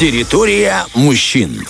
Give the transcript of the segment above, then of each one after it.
Территория мужчин.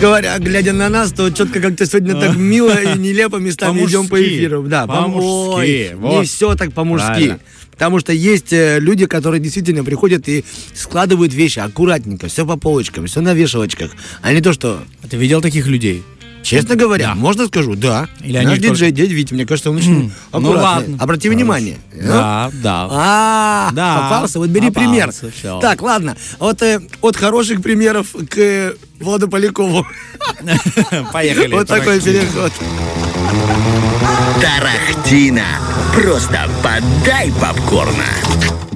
Говоря, глядя на нас, то четко как-то сегодня так мило и нелепо местами идем по эфиру. Да, По-мужски, по-ой. Не вот. все так по-мужски. Потому что есть э, люди, которые действительно приходят и складывают вещи аккуратненько, все по полочкам, все на вешалочках. А не то, что Ты видел таких людей? Честно говоря, можно скажу, да. Или они Наш диджей, дядя Витя, мне кажется, он очень ну аккуратный. ладно. Обрати Хорошо. внимание. Да, да. А, Да, попался, вот бери попался, пример. всё. Так, ладно, вот э, от хороших примеров к э, Владу Полякову. Поехали. Вот такой переход. Тарахтина. Просто подай попкорна.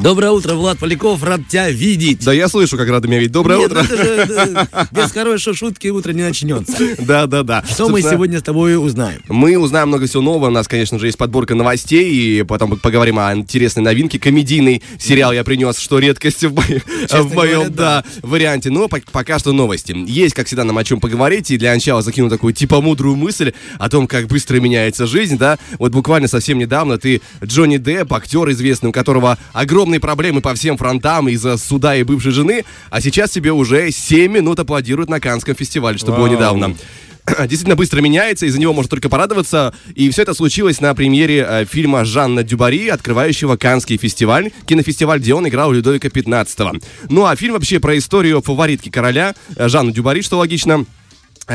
Доброе утро, Влад Поляков, рад тебя видеть. Да я слышу, как рады меня видеть. Доброе Нет, утро. ну это же, э, без хорошей шутки утро не начнется. Да, да, да. Что мы сегодня с тобой узнаем? Мы узнаем много всего нового. У нас, конечно же, есть подборка новостей, и потом поговорим о интересной новинке. Комедийный сериал я принес, что редкость в, моем- в моем говоря, да. да, варианте. Но пок- пока что новости. Есть, как всегда, нам о чем поговорить. И для начала закину такую типа мудрую мысль о том, как быстро меняется жизнь, да. Вот буквально совсем недавно ты Джонни Депп, актер известный, у которого огромные проблемы по всем фронтам из-за суда и бывшей жены, а сейчас тебе уже 7 минут аплодируют на Канском фестивале, что было Вау. недавно. действительно быстро меняется, из-за него можно только порадоваться. И все это случилось на премьере э, фильма Жанна Дюбари, открывающего Канский фестиваль, кинофестиваль, где он играл Людовика 15 Ну а фильм вообще про историю фаворитки короля, э, Жанны Дюбари, что логично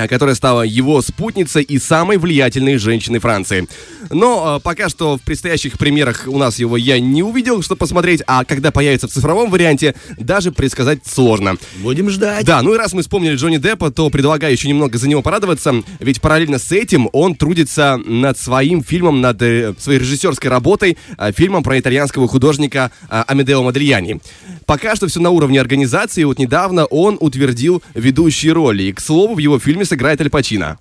которая стала его спутницей и самой влиятельной женщиной Франции. Но э, пока что в предстоящих премьерах у нас его я не увидел, что посмотреть, а когда появится в цифровом варианте, даже предсказать сложно. Будем ждать. Да, ну и раз мы вспомнили Джонни Деппа, то предлагаю еще немного за него порадоваться, ведь параллельно с этим он трудится над своим фильмом, над э, своей режиссерской работой, э, фильмом про итальянского художника э, Амедео Модельяни. Пока что все на уровне организации, вот недавно он утвердил ведущие роли, и, к слову, в его фильме сыграет Аль Пачино.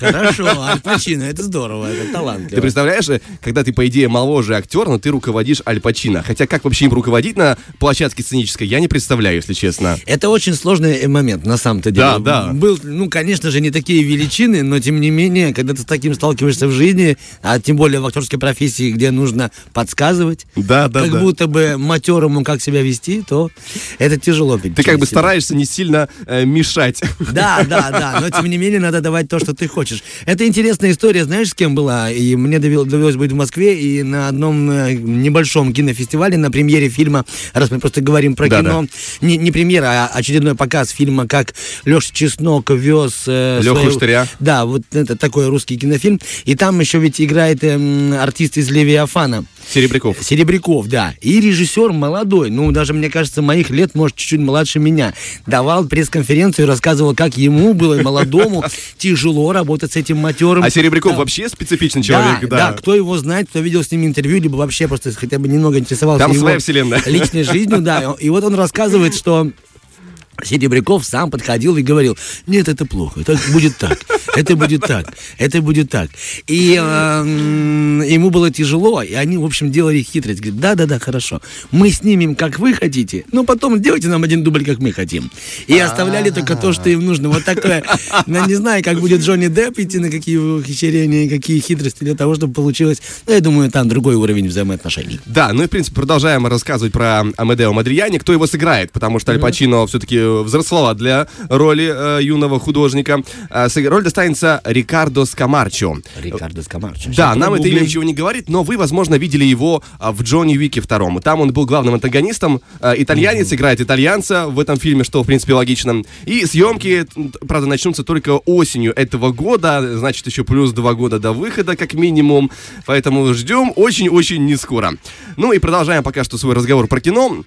Хорошо, Аль Пачино, это здорово, это талант. Ты представляешь, э, когда ты, по идее, моложе актер, но ты руководишь Аль Пачино. Хотя как вообще им руководить на площадке сценической, я не представляю, если честно. Это очень сложный э, момент, на самом-то деле. Да, да. Был, ну, конечно же, не такие величины, но тем не менее, когда ты с таким сталкиваешься в жизни, а тем более в актерской профессии, где нужно подсказывать, Да, да, как да. будто бы матерому как себя вести, то это тяжело. Ты как бы себя. стараешься не сильно э, мешать. Да, да, да, но тем не менее надо давать то, что ты хочешь. Это интересная история, знаешь, с кем была? И мне довел- довелось быть в Москве и на одном э, небольшом кинофестивале на премьере фильма, раз мы просто говорим про Да, кино, Не, не премьера, а очередной показ фильма, как Леша Чеснок вез... э, Лёху свою- Штыря. Да, вот это такой русский кинофильм. И там еще ведь играет эм, артист из Левиафана. Серебряков. Серебряков, да. И режиссер молодой, ну, даже, мне кажется, моих лет, может, чуть-чуть младше меня. Давал пресс-конференцию и рассказывал, как ему было молодому тяжело работать с этим матерым. А Серебряков Да. вообще специфичный Да, человек, да, да. кто его знает, кто видел с ним интервью, либо вообще просто хотя бы немного интересовался Там его своя вселенная. личной жизнью, да. И вот он рассказывает, что Серебряков сам подходил и говорил, нет, это плохо, это будет так, это будет так, это будет так. И э, ему было тяжело, и они, в общем, делали хитрость. Говорит, да-да-да, хорошо, мы снимем, как вы хотите, но потом сделайте нам один дубль, как мы хотим. И оставляли только то, что им нужно. Вот такое, ну, не знаю, как будет Джонни Депп идти, на какие ухищрения, какие хитрости для того, чтобы получилось. Но я думаю, там другой уровень взаимоотношений. Да, ну и, в принципе, продолжаем рассказывать про Амедео Мадрияни, кто его сыграет, потому что Аль Пачино все-таки взрослова для роли э, юного художника. Э, роль достанется Рикардо Скамарчо. Рикардо Скамарчо. Да, нам это имя ничего не говорит, но вы, возможно, видели его в Джонни Уике втором. Там он был главным антагонистом. Итальянец играет итальянца в этом фильме, что, в принципе, логично. И съемки, правда, начнутся только осенью этого года. Значит, еще плюс два года до выхода, как минимум. Поэтому ждем очень-очень не скоро. Ну и продолжаем пока что свой разговор про кино.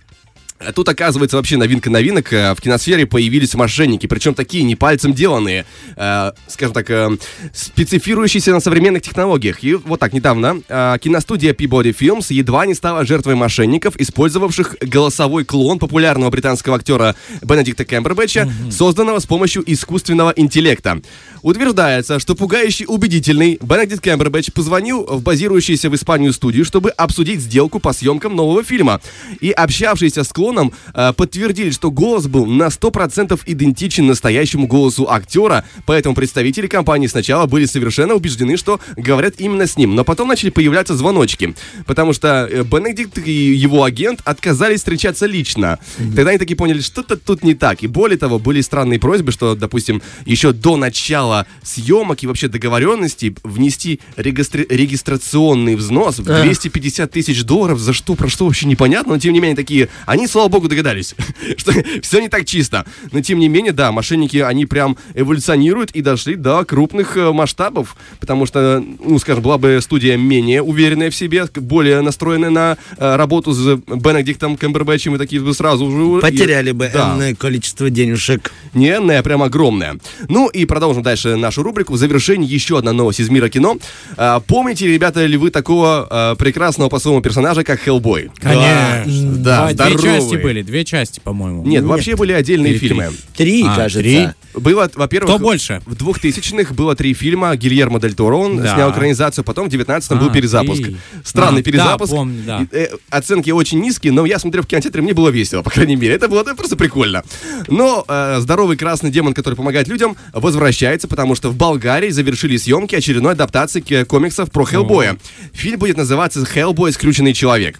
А Тут, оказывается, вообще новинка новинок. Э, В киносфере появились мошенники, причем такие не пальцем деланные, э, скажем так, э, специфирующиеся на современных технологиях. И вот так, недавно э, киностудия Peabody Films едва не стала жертвой мошенников, использовавших голосовой клон популярного британского актера Бенедикта Кэмбербэтча, созданного с помощью искусственного интеллекта. Утверждается, что пугающий убедительный Бенедикт Кэмбербэтч позвонил в базирующуюся в Испанию студию, чтобы обсудить сделку по съемкам нового фильма. И общавшиеся с клоном э, подтвердили, что голос был на 100% идентичен настоящему голосу актера, поэтому представители компании сначала были совершенно убеждены, что говорят именно с ним, но потом начали появляться звоночки, потому что э, Бенедикт и его агент отказались встречаться лично. Тогда они таки поняли, что-то тут не так. И более того, были странные просьбы, что, допустим, еще до начала съемок и вообще договоренностей внести регистри- регистрационный взнос в 250 тысяч долларов, за что, про что вообще непонятно, но тем не менее такие, они, слава богу, догадались, что все не так чисто. Но тем не менее, да, мошенники, они прям эволюционируют и дошли до крупных э, масштабов, потому что, ну, скажем, была бы студия менее уверенная в себе, более настроенная на э, работу с Бенедиктом Кэмбербэтчем, и такие бы сразу уже... Потеряли бы Да. энное количество денежек. Не энная, а прям огромная. Ну и продолжим дальше нашу рубрику. В завершении еще одна новость из мира кино. А, помните, ребята, ли вы такого а, прекрасного по-своему персонажа, как Хеллбой? Конечно. Да, здоровый. Части были, две части, по-моему. Нет, вообще были отдельные Или три. фильмы. Три, А, кажется. три? Было, во-первых... Кто больше? В 2000-х было три фильма. Гильермо Дель Торо, он Да. снял экранизацию, потом в 19-м был А, перезапуск. три. Странный А, да, перезапуск. помню, да. И, э, оценки очень низкие, но я смотрел в кинотеатре, мне было весело, по крайней мере. Это было это просто прикольно. Но э, здоровый красный демон, который помогает людям, возвращается, потому что в Болгарии завершили съемки очередной адаптации к- комиксов про Хеллбоя. Фильм будет называться «Хеллбой. Скрюченный человек».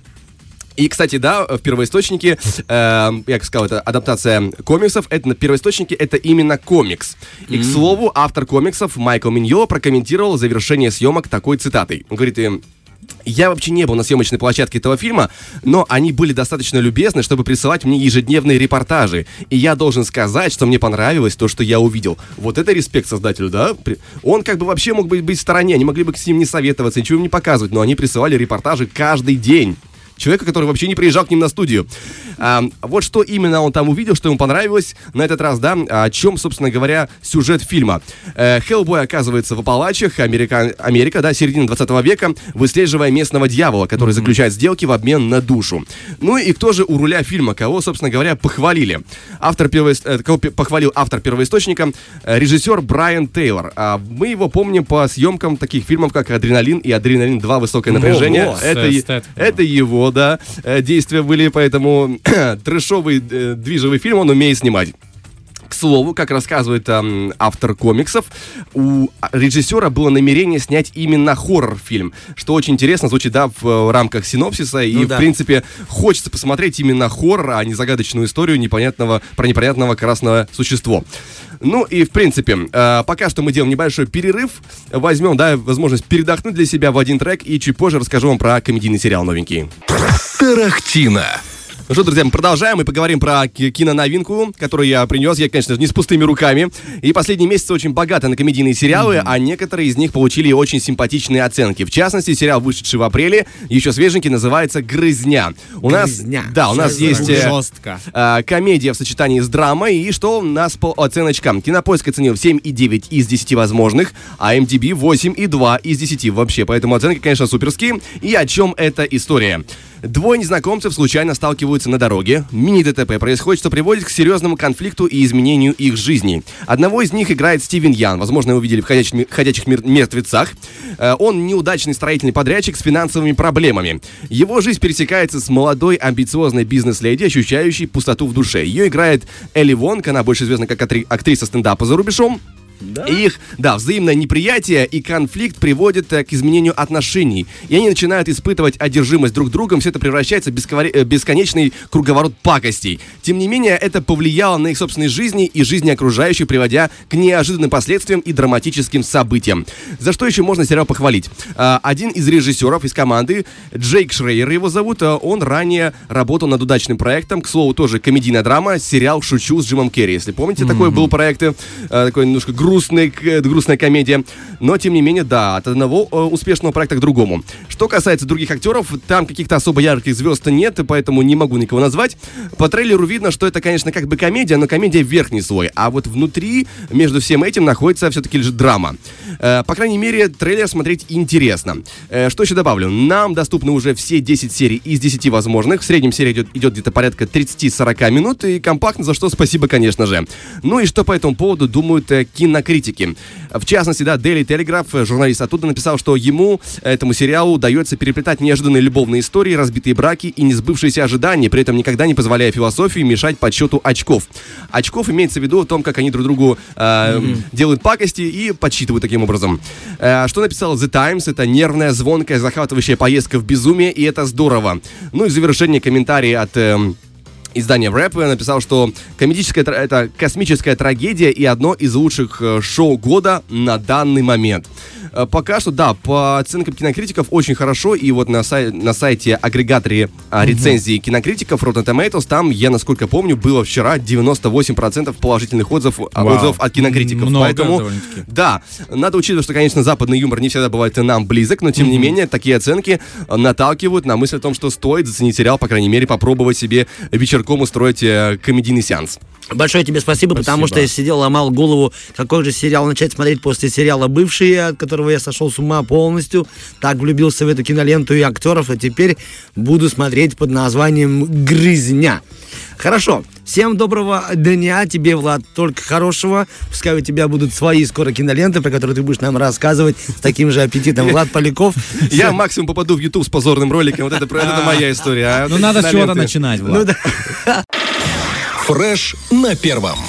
И, кстати, да, в первоисточнике, э, я как сказал, это адаптация комиксов, это на первоисточнике это именно комикс. И, к слову, автор комиксов Майкл Миньо прокомментировал завершение съемок такой цитатой. Он говорит, э, я вообще не был на съемочной площадке этого фильма, но они были достаточно любезны, чтобы присылать мне ежедневные репортажи. И я должен сказать, что мне понравилось то, что я увидел. Вот это респект создателю, да? Он как бы вообще мог быть, быть в стороне, они могли бы с ним не советоваться, ничего им не показывать, но они присылали репортажи каждый день. Человека, который вообще не приезжал к ним на студию. А, вот что именно он там увидел, что ему понравилось на этот раз, да, о чем, собственно говоря, сюжет фильма. Э, Хеллбой оказывается в Апалачах, Америка, Америка, да, середина 20 века, выслеживая местного дьявола, который заключает сделки в обмен на душу. Ну и кто же у руля фильма, кого, собственно говоря, похвалили? Автор первого, э, кого похвалил автор первоисточника, э, режиссер Брайан Тейлор. А мы его помним по съемкам таких фильмов, как «Адреналин» и «Адреналин 2. Высокое напряжение». Ого. это, С е- Стэтхэмом. это его, да, э, действия были, поэтому трэшовый, э, движевый фильм он умеет снимать. К слову, как рассказывает эм, автор комиксов, у режиссера было намерение снять именно хоррор-фильм, что очень интересно звучит, да, в, э, рамках синопсиса, и, Ну в да. принципе, хочется посмотреть именно хоррор, а не загадочную историю непонятного, про непонятного красного существо. Ну и, в принципе, э, пока что мы делаем небольшой перерыв, возьмем, да, возможность передохнуть для себя в один трек, и чуть позже расскажу вам про комедийный сериал новенький. Тарахтина. Ну что, друзья, мы продолжаем и поговорим про ки- киноновинку, которую я принес. Я, конечно же, не с пустыми руками. И последние месяцы очень богаты на комедийные сериалы, а некоторые из них получили очень симпатичные оценки. В частности, сериал, вышедший в апреле, еще свеженький, называется «Грызня». У «Грызня». нас, да, у нас есть э, Жестко. э, комедия в сочетании с драмой. И что у нас по оценочкам? Кинопоиск оценил 7,9 из 10 возможных, а MDB 8,2 из 10 вообще. Поэтому оценки, конечно, суперские. И о чем эта история? Двое незнакомцев случайно сталкиваются на дороге. Мини-ДТП происходит, что приводит к серьезному конфликту и изменению их жизней. Одного из них играет Стивен Ян. Возможно, вы видели в «Ходячих, ходячих мер- мертвецах». Э, Он неудачный строительный подрядчик с финансовыми проблемами. Его жизнь пересекается с молодой, амбициозной бизнес-леди, ощущающей пустоту в душе. Ее играет Элли Вонг, она больше известна как актриса стендапа за рубежом. И их, да, взаимное неприятие и конфликт приводят э, к изменению отношений. И они начинают испытывать одержимость друг другом. Все это превращается в э, бесконечный круговорот пакостей. Тем не менее, это повлияло на их собственные жизни и жизни окружающих, приводя к неожиданным последствиям и драматическим событиям. За что еще можно сериал похвалить? А, Один из режиссеров из команды, Джейк Шрейер его зовут, а, он ранее работал над удачным проектом, к слову, тоже комедийная драма, сериал «Шучу» с Джимом Керри. Если помните, такой был проект, э, такой немножко грустный, э, грустная комедия. Но, тем не менее, да, от одного э, успешного проекта к другому. Что касается других актеров, там каких-то особо ярких звезд нет, поэтому не могу никого назвать. По трейлеру видно, что это, конечно, как бы комедия, но комедия верхний слой. А вот внутри, между всем этим, находится все-таки лишь драма. Э, по крайней мере, трейлер смотреть интересно. Что еще добавлю? Нам доступны уже все 10 серий из 10 возможных. В среднем серия идет, идет где-то порядка 30-40 минут, и компактно, за что спасибо, конечно же. Ну и что по этому поводу думают э, кинокритики. В частности, да, Daily Telegraph, э, журналист оттуда написал, что ему, этому сериалу, удается переплетать неожиданные любовные истории, разбитые браки и несбывшиеся ожидания, при этом никогда не позволяя философии мешать подсчету очков. Очков имеется в виду о том, как они друг другу э, делают пакости и подсчитывают таким образом. Э, что написал The Times? Это нервная, звонкая, захватывающая поездка в безумие, и это здорово. Ну и в завершение комментарий от... эм, Издание Рэп написал, что комедическая это космическая трагедия и одно из лучших э, шоу года на данный момент. Э, Пока что, да, по оценкам кинокритиков очень хорошо, и вот на, сай- на сайте агрегаторе а, рецензии кинокритиков Rotten Tomatoes, там, я насколько помню, было вчера 98% положительных отзывов, а, Вау. отзывов от кинокритиков. Много Поэтому, да, надо учитывать, что, конечно, западный юмор не всегда бывает и нам близок, но тем не менее такие оценки э, наталкивают на мысль о том, что стоит заценить сериал, по крайней мере, попробовать себе вечерком устроить э, комедийный сеанс. Большое тебе спасибо, потому что Спасибо. я сидел, ломал голову, какой же сериал начать смотреть после сериала «Бывшие», от которого я сошел с ума полностью. Так влюбился в эту киноленту и актеров, а теперь буду смотреть под названием «Грызня». Хорошо. Всем доброго дня. Тебе, Влад, только хорошего. Пускай у тебя будут свои скоро киноленты, про которые ты будешь нам рассказывать с таким же аппетитом. Влад Поляков. Я максимум попаду в YouTube с позорным роликом, вот это, про- это моя история. а Ну надо с чего-то начинать, Ну Влад. Фреш на первом.